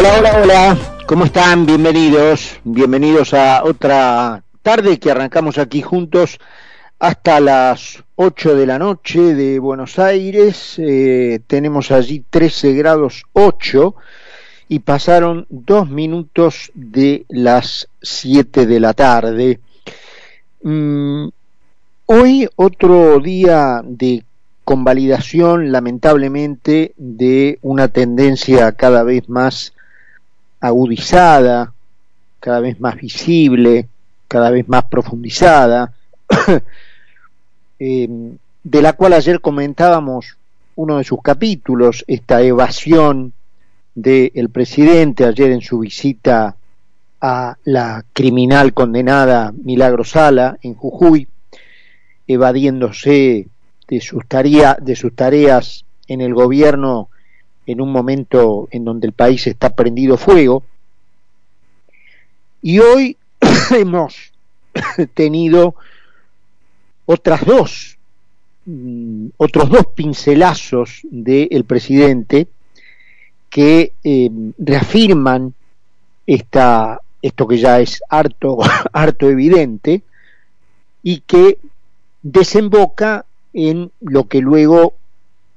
Hola, hola, hola, ¿cómo están? Bienvenidos, bienvenidos a otra tarde que arrancamos aquí juntos hasta las 8 de la noche de Buenos Aires. Eh, tenemos allí 13 grados 8 y pasaron dos minutos de las 7 de la tarde. Mm, hoy otro día de convalidación, lamentablemente, de una tendencia cada vez más agudizada, cada vez más visible, cada vez más profundizada, em, de la cual ayer comentábamos uno de sus capítulos, esta evasión del presidente ayer en su visita a la criminal condenada Milagro Sala en Jujuy, evadiéndose de sus, de sus tareas en el gobierno en un momento en donde el país está prendido fuego. Y hoy hemos tenido otras dos, mm, otros dos pincelazos del presidente que eh, reafirman esta, esto que ya es harto, harto evidente y que desemboca en lo que luego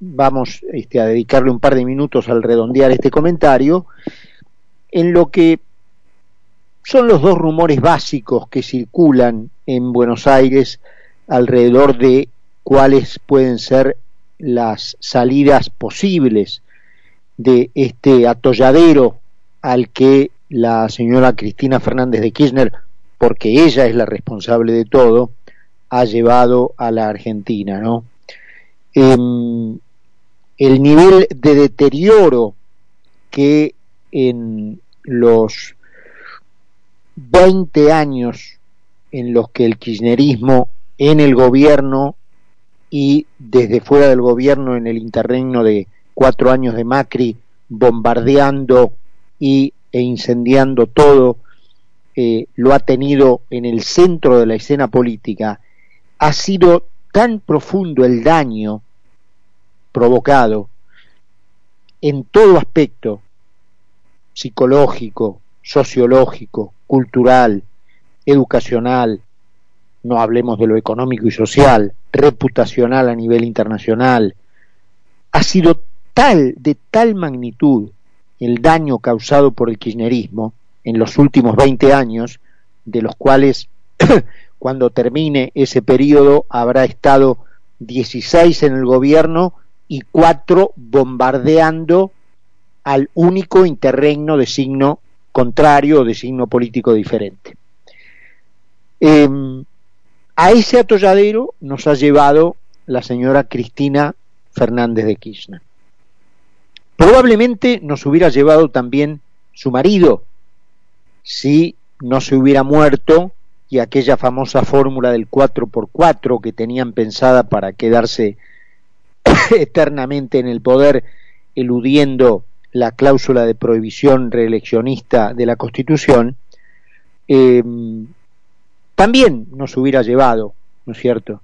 vamos este, a dedicarle un par de minutos al redondear este comentario, en lo que son los dos rumores básicos que circulan en Buenos Aires alrededor de cuáles pueden ser las salidas posibles de este atolladero al que la señora Cristina Fernández de Kirchner, porque ella es la responsable de todo, ha llevado a la Argentina, ¿no? Em, el nivel de deterioro que en los 20 años en los que el kirchnerismo en el gobierno y desde fuera del gobierno en el interregno de cuatro años de Macri bombardeando y, e incendiando todo, eh, lo ha tenido en el centro de la escena política, ha sido tan profundo el daño provocado en todo aspecto psicológico, sociológico, cultural, educacional, no hablemos de lo económico y social, reputacional a nivel internacional, ha sido tal, de tal magnitud el daño causado por el kirchnerismo en los últimos 20 años, de los cuales cuando termine ese periodo habrá estado 16 en el gobierno y cuatro bombardeando al único interregno de signo contrario o de signo político diferente. Em, a ese atolladero nos ha llevado la señora Cristina Fernández de Kirchner. Probablemente nos hubiera llevado también su marido si no se hubiera muerto y aquella famosa fórmula del 4x4 que tenían pensada para quedarse eternamente en el poder, eludiendo la cláusula de prohibición reeleccionista de la Constitución, eh, también nos hubiera llevado, ¿no es cierto?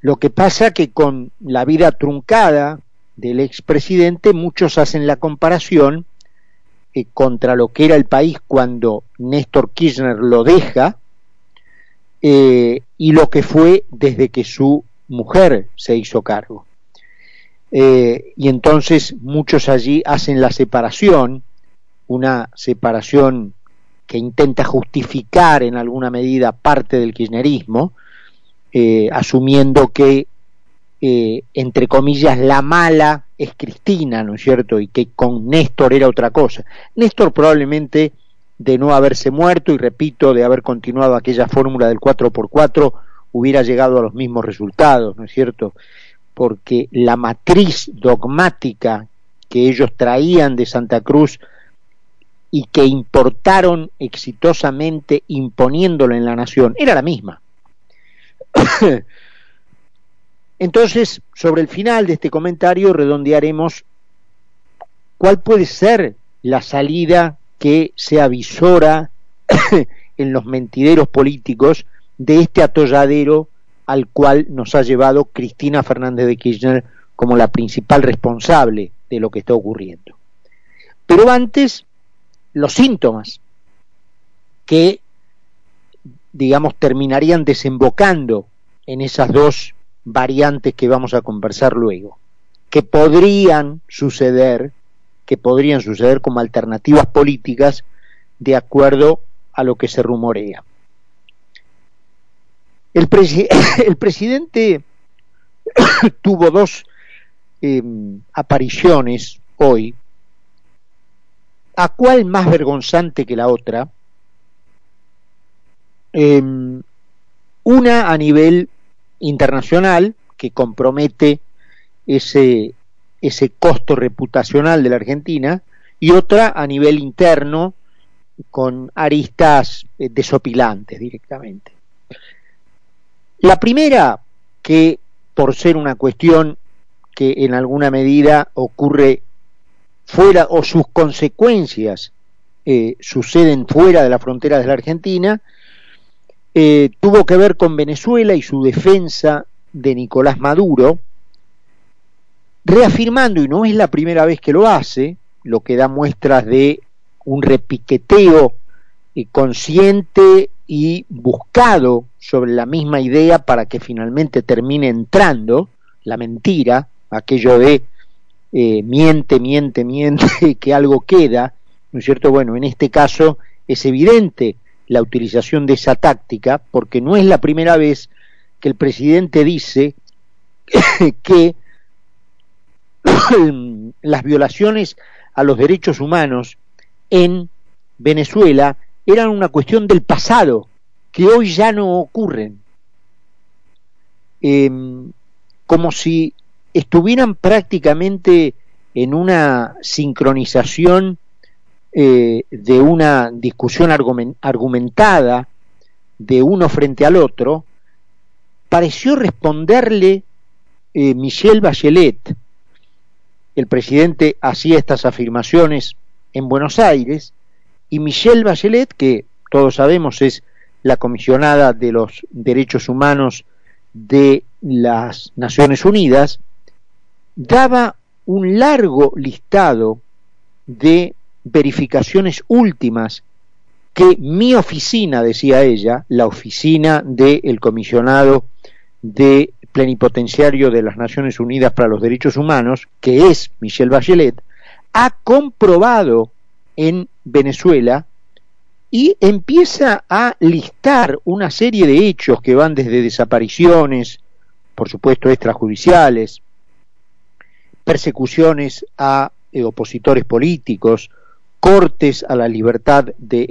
Lo que pasa que con la vida truncada del expresidente, muchos hacen la comparación eh, contra lo que era el país cuando Néstor Kirchner lo deja eh, y lo que fue desde que su mujer se hizo cargo. Eh, y entonces muchos allí hacen la separación, una separación que intenta justificar en alguna medida parte del kirchnerismo, eh, asumiendo que, eh, entre comillas, la mala es Cristina, ¿no es cierto? Y que con Néstor era otra cosa. Néstor probablemente de no haberse muerto y repito, de haber continuado aquella fórmula del 4x4, hubiera llegado a los mismos resultados, ¿no es cierto? Porque la matriz dogmática que ellos traían de Santa Cruz y que importaron exitosamente imponiéndolo en la nación, era la misma. Entonces, sobre el final de este comentario redondearemos cuál puede ser la salida que se avisora en los mentideros políticos de este atolladero al cual nos ha llevado Cristina Fernández de Kirchner como la principal responsable de lo que está ocurriendo. Pero antes los síntomas que, digamos, terminarían desembocando en esas dos variantes que vamos a conversar luego, que podrían suceder, que podrían suceder como alternativas políticas de acuerdo a lo que se rumorea. El, presidente tuvo dos em, apariciones hoy, a cuál más vergonzante que la otra, em, una a nivel internacional que compromete ese, ese costo reputacional de la Argentina y otra a nivel interno con aristas eh, desopilantes directamente. La primera, que por ser una cuestión que en alguna medida ocurre fuera o sus consecuencias eh, suceden fuera de la frontera de la Argentina, eh, tuvo que ver con Venezuela y su defensa de Nicolás Maduro, reafirmando, y no es la primera vez que lo hace, lo que da muestras de un repiqueteo eh, consciente y buscado sobre la misma idea para que finalmente termine entrando la mentira, aquello de eh, miente, miente, miente, que algo queda, ¿no es cierto? Bueno, en este caso es evidente la utilización de esa táctica, porque no es la primera vez que el presidente dice que las violaciones a los derechos humanos en Venezuela eran una cuestión del pasado, que hoy ya no ocurren. Em, como si estuvieran prácticamente en una sincronización eh, de una discusión argumentada de uno frente al otro, pareció responderle eh, Michel Bachelet, el presidente hacía estas afirmaciones en Buenos Aires, y Michelle Bachelet, que todos sabemos es la comisionada de los derechos humanos de las Naciones Unidas, daba un largo listado de verificaciones últimas que mi oficina, decía ella, la oficina del comisionado de plenipotenciario de las Naciones Unidas para los Derechos Humanos, que es Michelle Bachelet, ha comprobado en Venezuela y empieza a listar una serie de hechos que van desde desapariciones, por supuesto extrajudiciales, persecuciones a eh, opositores políticos, cortes a la libertad de,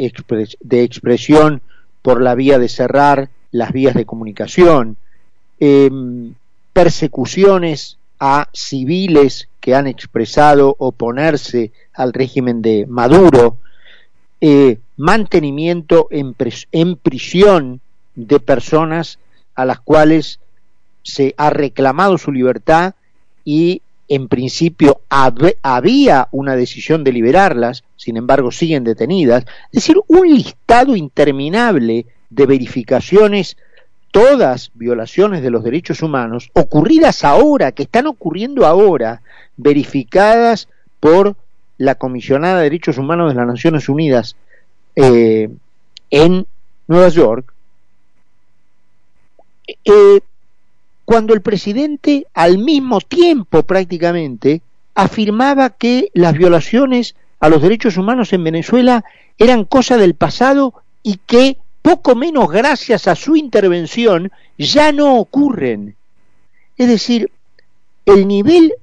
expresión por la vía de cerrar las vías de comunicación, em, persecuciones a civiles que han expresado oponerse al régimen de Maduro, eh, mantenimiento en, en prisión de personas a las cuales se ha reclamado su libertad y en principio había una decisión de liberarlas, sin embargo siguen detenidas, es decir, un listado interminable de verificaciones todas violaciones de los derechos humanos ocurridas ahora, que están ocurriendo ahora, verificadas por la comisionada de derechos humanos de las Naciones Unidas eh, en Nueva York, eh, cuando el presidente al mismo tiempo prácticamente afirmaba que las violaciones a los derechos humanos en Venezuela eran cosa del pasado y que poco menos gracias a su intervención, ya no ocurren. Es decir, el nivel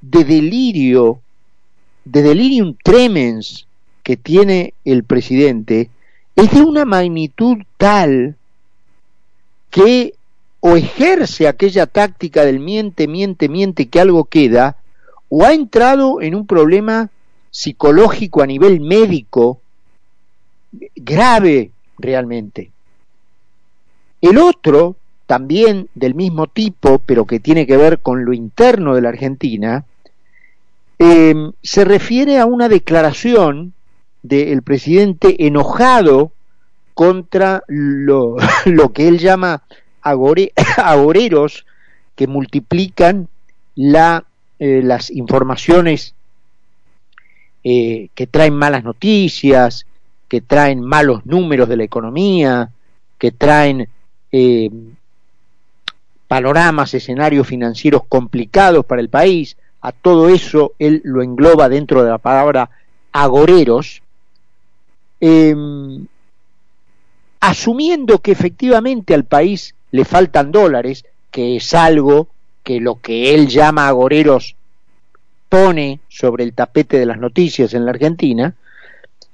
de delirio, de delirium tremens que tiene el presidente es de una magnitud tal que o ejerce aquella táctica del miente, miente, miente que algo queda, o ha entrado en un problema psicológico a nivel médico grave realmente. El otro, también del mismo tipo, pero que tiene que ver con lo interno de la Argentina, em, se refiere a una declaración del presidente enojado contra lo, lo que él llama agoreros que multiplican la, eh, las informaciones eh, que traen malas noticias, que traen malos números de la economía, que traen eh, panoramas, escenarios financieros complicados para el país, a todo eso él lo engloba dentro de la palabra agoreros, em, asumiendo que efectivamente al país le faltan dólares, que es algo que lo que él llama agoreros pone sobre el tapete de las noticias en la Argentina,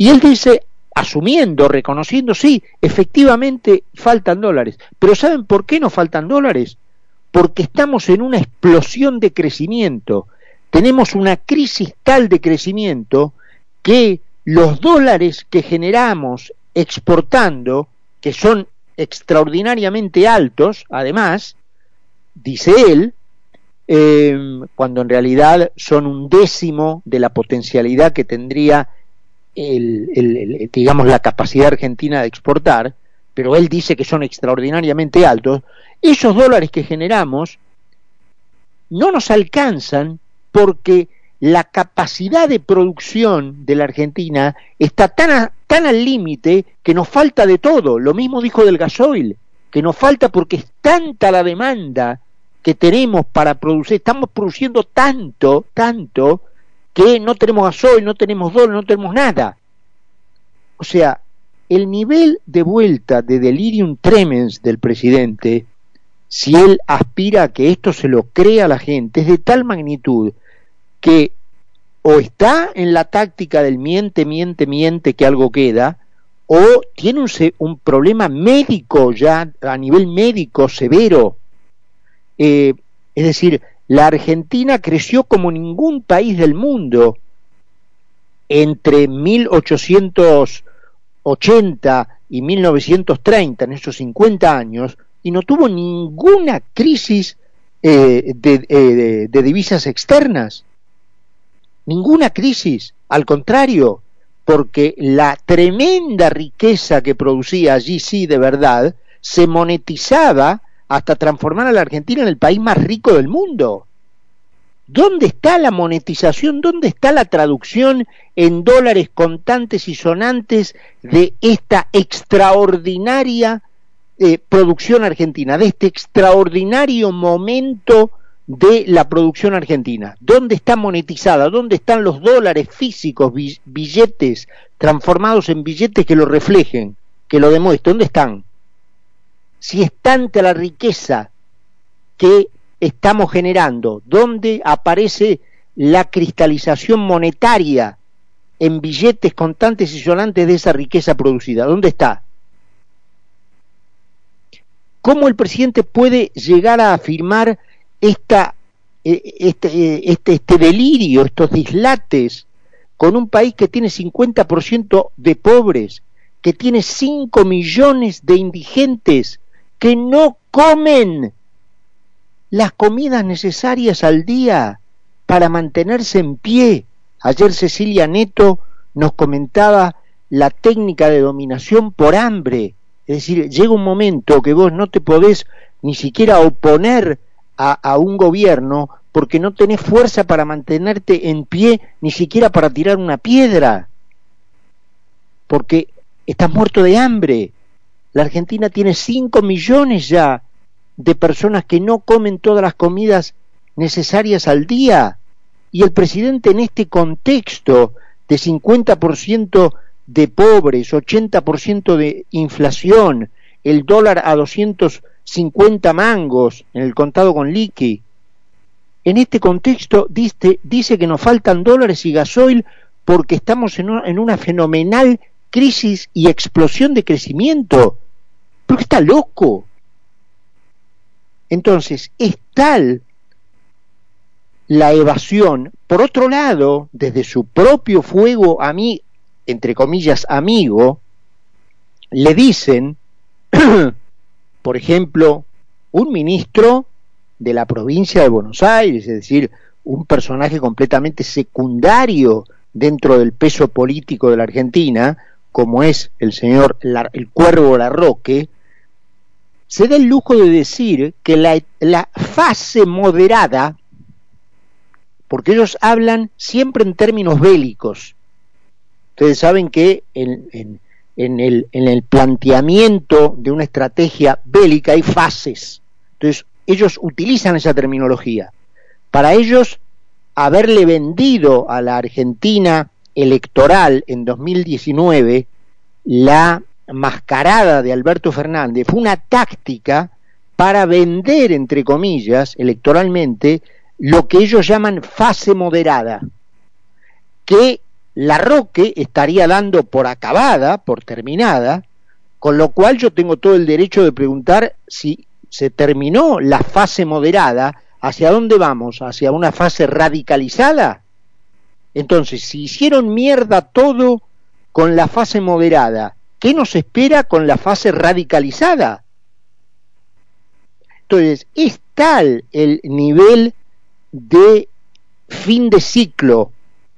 y él dice, asumiendo, reconociendo, sí, efectivamente faltan dólares, pero ¿saben por qué no faltan dólares? Porque estamos en una explosión de crecimiento, tenemos una crisis tal de crecimiento que los dólares que generamos exportando, que son extraordinariamente altos, además, dice él, eh, cuando en realidad son un décimo de la potencialidad que tendría el, digamos la capacidad argentina de exportar, pero él dice que son extraordinariamente altos, esos dólares que generamos no nos alcanzan porque la capacidad de producción de la Argentina está tan, tan al límite que nos falta de todo. Lo mismo dijo del gasoil, que nos falta porque es tanta la demanda que tenemos para producir, estamos produciendo tanto, tanto, que no tenemos gasoil, no tenemos dólar, no tenemos nada. O sea, el nivel de vuelta de delirium tremens del presidente, si él aspira a que esto se lo crea a la gente, es de tal magnitud que o está en la táctica del miente, miente, miente que algo queda, o tiene un, un problema médico ya a nivel médico severo. Eh, es decir, la Argentina creció como ningún país del mundo entre 1880 y 1930, en esos 50 años, y no tuvo ninguna crisis eh, eh, de divisas externas. Ninguna crisis, al contrario, porque la tremenda riqueza que producía allí sí de verdad se monetizaba hasta transformar a la Argentina en el país más rico del mundo. ¿Dónde está la monetización? ¿Dónde está la traducción en dólares contantes y sonantes de esta extraordinaria eh, producción argentina, de este extraordinario momento de la producción argentina. ¿Dónde está monetizada? ¿Dónde están los dólares físicos, billetes transformados en billetes que lo reflejen, que lo demuestren? ¿Dónde están? Si es tanta la riqueza que estamos generando, ¿dónde aparece la cristalización monetaria en billetes contantes y sonantes de esa riqueza producida? ¿Dónde está? ¿Cómo el presidente puede llegar a afirmar eh, este, eh, este, este delirio, estos dislates, con un país que tiene 50% de pobres, que tiene 5 millones de indigentes, que no comen las comidas necesarias al día para mantenerse en pie. Ayer Cecilia Neto nos comentaba la técnica de dominación por hambre. Es decir, llega un momento que vos no te podés ni siquiera oponer a, un gobierno porque no tenés fuerza para mantenerte en pie ni siquiera para tirar una piedra, porque estás muerto de hambre. La Argentina tiene 5 millones ya de personas que no comen todas las comidas necesarias al día. Y el presidente en este contexto de 50% de pobres, 80% de inflación, el dólar a 200 50 mangos en el contado con liqui. En este contexto dice, que nos faltan dólares y gasoil porque estamos en en una fenomenal crisis y explosión de crecimiento. Porque está loco. Entonces, es tal la evasión. Por otro lado, desde su propio fuego a mí, entre comillas, amigo, le dicen por ejemplo, un ministro de la provincia de Buenos Aires, es decir, un personaje completamente secundario dentro del peso político de la Argentina, como es el señor el Cuervo Larroque, se da el lujo de decir que la, fase moderada, porque ellos hablan siempre en términos bélicos, Ustedes saben que en, el, en el planteamiento de una estrategia bélica hay fases. Entonces, ellos utilizan esa terminología. Para ellos, haberle vendido a la Argentina electoral en 2019 la mascarada de Alberto Fernández fue una táctica para vender, entre comillas, electoralmente, lo que ellos llaman fase moderada, que la Roque estaría dando por acabada, por terminada, con lo cual yo tengo todo el derecho de preguntar si se terminó la fase moderada, ¿hacia dónde vamos? ¿Hacia una fase radicalizada? Entonces, si hicieron mierda todo con la fase moderada, ¿qué nos espera con la fase radicalizada? Entonces, es tal el nivel de fin de ciclo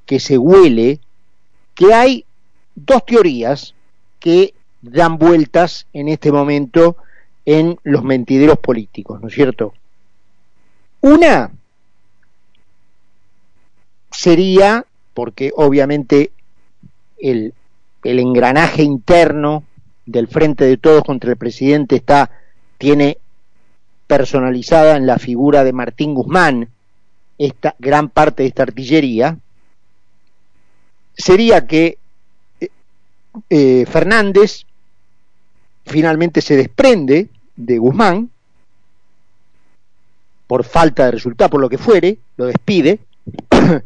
que se huele que hay dos teorías que dan vueltas en este momento en los mentideros políticos, ¿no es cierto? Una sería, porque obviamente el, el engranaje interno del frente de todos contra el presidente está, tiene personalizada en la figura de Martín Guzmán, esta gran parte de esta artillería, sería que eh, eh, Fernández finalmente se desprende de Guzmán por falta de resultado, por lo que fuere, lo despide,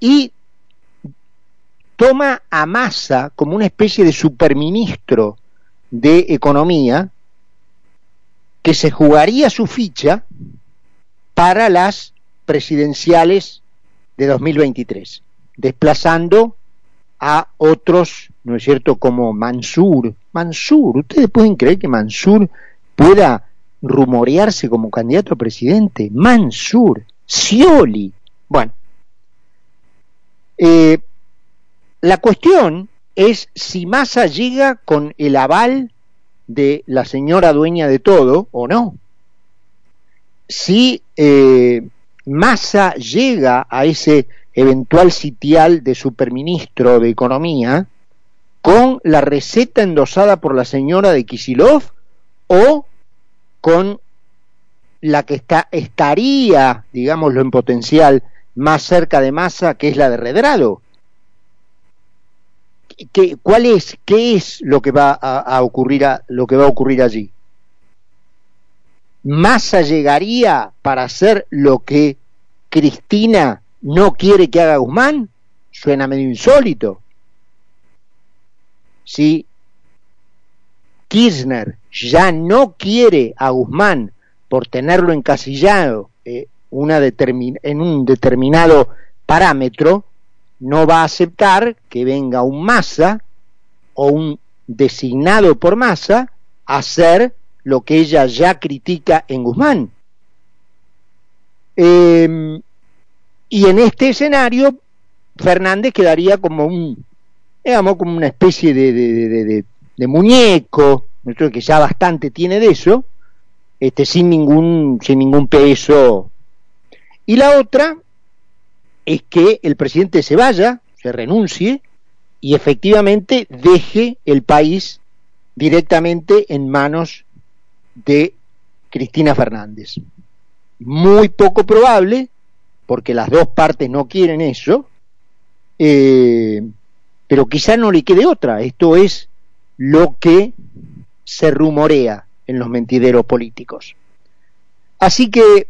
y toma a Massa como una especie de superministro de Economía que se jugaría su ficha para las presidenciales de 2023, desplazando a otros, ¿no es cierto?, como Mansur. Mansur, ¿ustedes pueden creer que Mansur pueda rumorearse como candidato a presidente? Mansur, Scioli. Bueno, eh, la cuestión es si Massa llega con el aval de la señora dueña de todo o no. Si eh, Massa llega a ese eventual sitial de superministro de Economía con la receta endosada por la señora de Kisilov o con la que está, estaría, digámoslo en potencial, más cerca de Massa, que es la de Redrado. ¿Qué, ¿Cuál es, qué es lo que va a, ocurrir a, lo que va a ocurrir allí? Massa llegaría para hacer lo que Cristina no quiere que haga Guzmán, suena medio insólito. Si Kirchner ya no quiere a Guzmán por tenerlo encasillado eh, una en un determinado parámetro, no va a aceptar que venga un masa o un designado por masa a hacer lo que ella ya critica en Guzmán. Eh, y en este escenario, Fernández quedaría como un, digamos, como una especie de, muñeco, que ya bastante tiene de eso, este, sin ningún, sin ningún peso. Y la otra es que el presidente se vaya, se renuncie y efectivamente deje el país directamente en manos de Cristina Fernández. Muy poco probable, porque las dos partes no quieren eso, eh, pero quizá no le quede otra. Esto es lo que se rumorea en los mentideros políticos. Así que,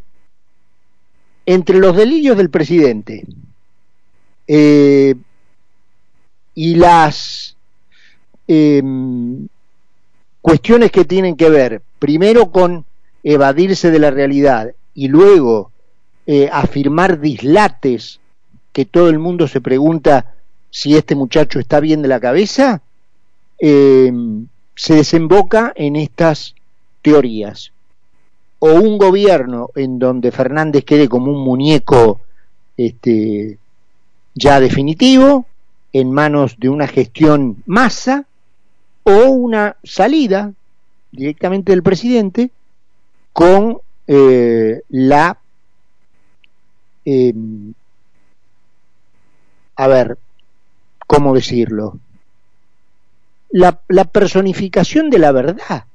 entre los delirios del presidente eh, y las em, cuestiones que tienen que ver, primero con evadirse de la realidad y luego eh, afirmar dislates que todo el mundo se pregunta si este muchacho está bien de la cabeza, eh, se desemboca en estas teorías. O un gobierno en donde Fernández quede como un muñeco este, ya definitivo, en manos de una gestión masa, o una salida directamente del presidente con eh, la Em, a ver, ¿cómo decirlo? La, la personificación de la verdad.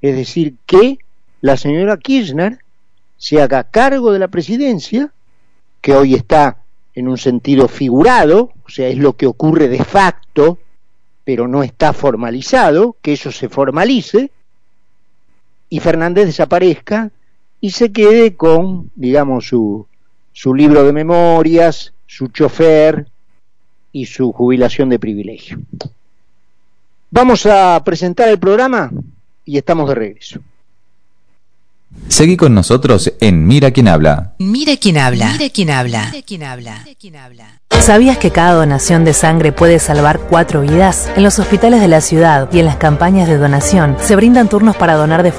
Es decir, que la señora Kirchner se haga cargo de la presidencia, que hoy está en un sentido figurado, o sea, es lo que ocurre de facto, pero no está formalizado, que eso se formalice, y Fernández desaparezca y se quede con, digamos, su, su libro de memorias, su chofer y su jubilación de privilegio. Vamos a presentar el programa y estamos de regreso. Seguí con nosotros en Mira quién habla. Mira quién habla. Mira quién habla. Mira quién habla. ¿Sabías que cada donación de sangre puede salvar cuatro vidas? En los hospitales de la ciudad y en las campañas de donación se brindan turnos para donar de